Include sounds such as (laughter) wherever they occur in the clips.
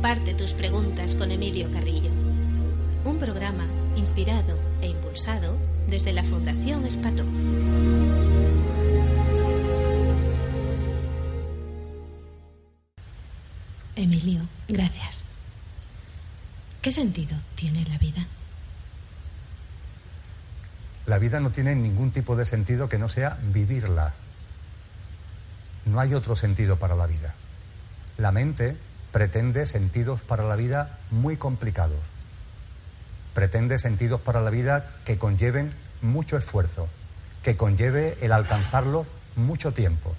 Comparte tus preguntas con Emilio Carrillo. Un programa inspirado e impulsado desde la Fundación Espató. Emilio, gracias. ¿Qué sentido tiene la vida? La vida no tiene ningún tipo de sentido que no sea vivirla. No hay otro sentido para la vida. La mente pretende sentidos para la vida muy complicados. Pretende sentidos para la vida que conlleven mucho esfuerzo, que conlleve el alcanzarlo mucho tiempo.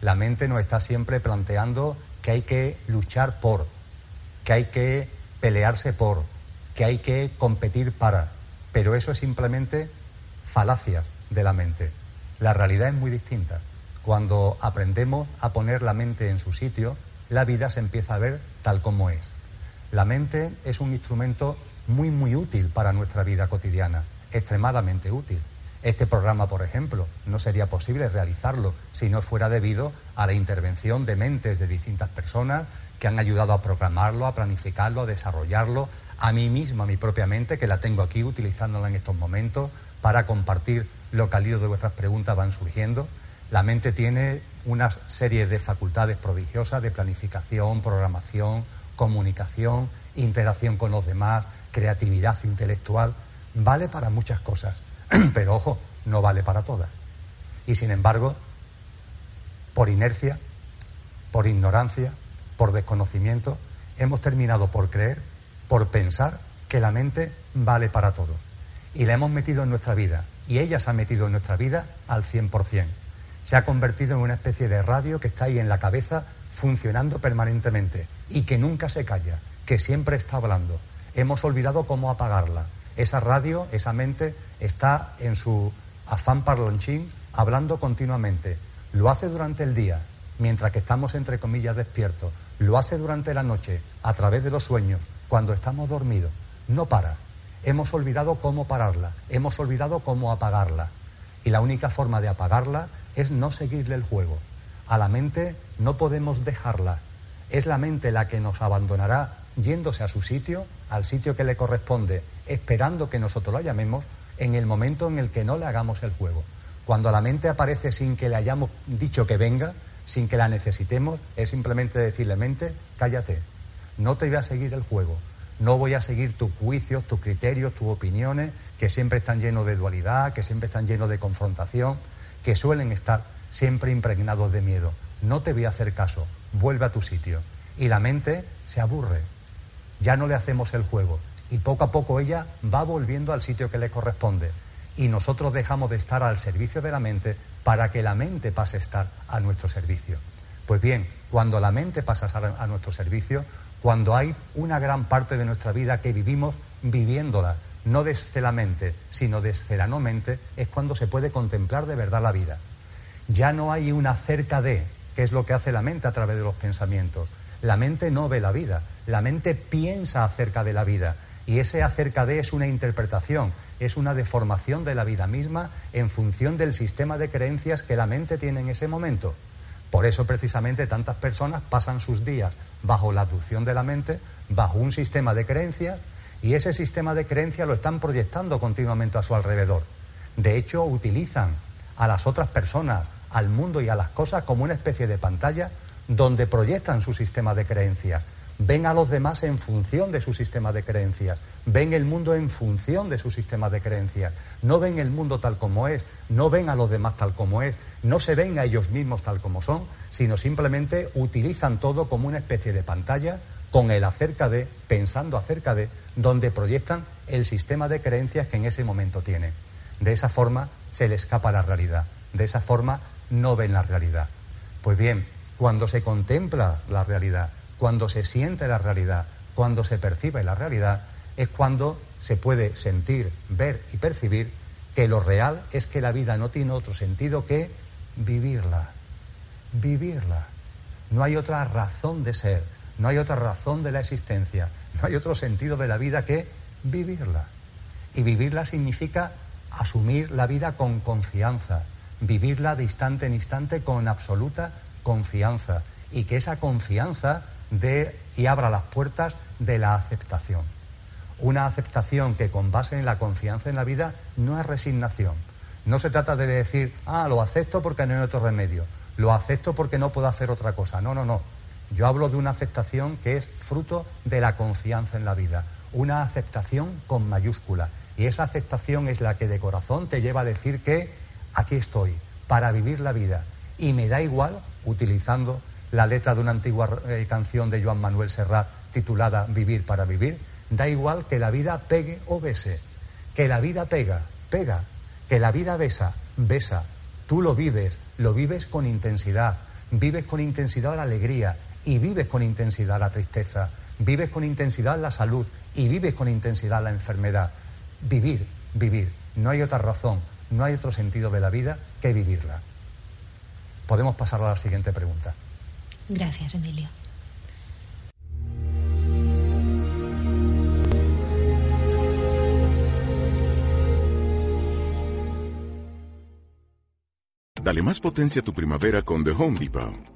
La mente nos está siempre planteando que hay que luchar por, que hay que pelearse por, que hay que competir para. Pero eso es simplemente falacias de la mente. La realidad es muy distinta. Cuando aprendemos a poner la mente en su sitio, la vida se empieza a ver tal como es. La mente es un instrumento muy, muy útil para nuestra vida cotidiana, extremadamente útil. Este programa, por ejemplo, no sería posible realizarlo si no fuera debido a la intervención de mentes de distintas personas que han ayudado a programarlo, a planificarlo, a desarrollarlo, a mí misma, a mi propia mente, que la tengo aquí utilizándola en estos momentos para compartir lo que al de vuestras preguntas van surgiendo. La mente tiene una serie de facultades prodigiosas de planificación, programación, comunicación, interacción con los demás, creatividad intelectual. Vale para muchas cosas, (clears throat) pero ojo, no vale para todas. Y sin embargo, por inercia, por ignorancia, por desconocimiento, hemos terminado por creer, por pensar que la mente vale para todo. Y la hemos metido en nuestra vida. Y ella se ha metido en nuestra vida al 100% se ha convertido en una especie de radio que está ahí en la cabeza funcionando permanentemente y que nunca se calla, que siempre está hablando. Hemos olvidado cómo apagarla. Esa radio, esa mente, está en su afán parlanchín hablando continuamente. Lo hace durante el día, mientras que estamos entre comillas despiertos. Lo hace durante la noche, a través de los sueños, cuando estamos dormidos. No para. Hemos olvidado cómo pararla, hemos olvidado cómo apagarla. Y la única forma de apagarla es no seguirle el juego. A la mente no podemos dejarla. Es la mente la que nos abandonará yéndose a su sitio, al sitio que le corresponde, esperando que nosotros la llamemos en el momento en el que no le hagamos el juego. Cuando la mente aparece sin que le hayamos dicho que venga, sin que la necesitemos, es simplemente decirle, mente, cállate, no te voy a seguir el juego, no voy a seguir tus juicios, tus criterios, tus opiniones, que siempre están llenos de dualidad, que siempre están llenos de confrontación que suelen estar siempre impregnados de miedo. No te voy a hacer caso, vuelve a tu sitio. Y la mente se aburre, ya no le hacemos el juego. Y poco a poco ella va volviendo al sitio que le corresponde. Y nosotros dejamos de estar al servicio de la mente para que la mente pase a estar a nuestro servicio. Pues bien, cuando la mente pasa a nuestro servicio, cuando hay una gran parte de nuestra vida que vivimos viviéndola, no desde la mente, sino desde la no mente, es cuando se puede contemplar de verdad la vida. Ya no hay una cerca de, que es lo que hace la mente a través de los pensamientos. La mente no ve la vida, la mente piensa acerca de la vida y ese acerca de es una interpretación, es una deformación de la vida misma en función del sistema de creencias que la mente tiene en ese momento. Por eso precisamente tantas personas pasan sus días bajo la aducción de la mente, bajo un sistema de creencias y ese sistema de creencia lo están proyectando continuamente a su alrededor. De hecho, utilizan a las otras personas, al mundo y a las cosas como una especie de pantalla donde proyectan su sistema de creencias. Ven a los demás en función de su sistema de creencias. Ven el mundo en función de su sistema de creencias. No ven el mundo tal como es, no ven a los demás tal como es, no se ven a ellos mismos tal como son, sino simplemente utilizan todo como una especie de pantalla con el acerca de, pensando acerca de, donde proyectan el sistema de creencias que en ese momento tienen. De esa forma se le escapa la realidad. De esa forma no ven la realidad. Pues bien, cuando se contempla la realidad, cuando se siente la realidad, cuando se percibe la realidad, es cuando se puede sentir, ver y percibir que lo real es que la vida no tiene otro sentido que vivirla, vivirla. No hay otra razón de ser, no hay otra razón de la existencia, no hay otro sentido de la vida que vivirla. Y vivirla significa asumir la vida con confianza, vivirla de instante en instante con absoluta confianza y que esa confianza dé y abra las puertas de la aceptación. Una aceptación que con base en la confianza en la vida no es resignación. No se trata de decir, ah, lo acepto porque no hay otro remedio, lo acepto porque no puedo hacer otra cosa. No, no, no. Yo hablo de una aceptación que es fruto de la confianza en la vida, una aceptación con mayúscula. Y esa aceptación es la que de corazón te lleva a decir que aquí estoy, para vivir la vida. Y me da igual, utilizando la letra de una antigua eh, canción de Joan Manuel Serrat titulada Vivir para vivir, Da igual que la vida pegue o bese. Que la vida pega, pega. Que la vida besa, besa. Tú lo vives, lo vives con intensidad. Vives con intensidad la alegría y vives con intensidad la tristeza. Vives con intensidad la salud y vives con intensidad la enfermedad. Vivir, vivir. No hay otra razón, no hay otro sentido de la vida que vivirla. Podemos pasar a la siguiente pregunta. Gracias, Emilio. Dale más potencia a tu primavera con The Home Depot.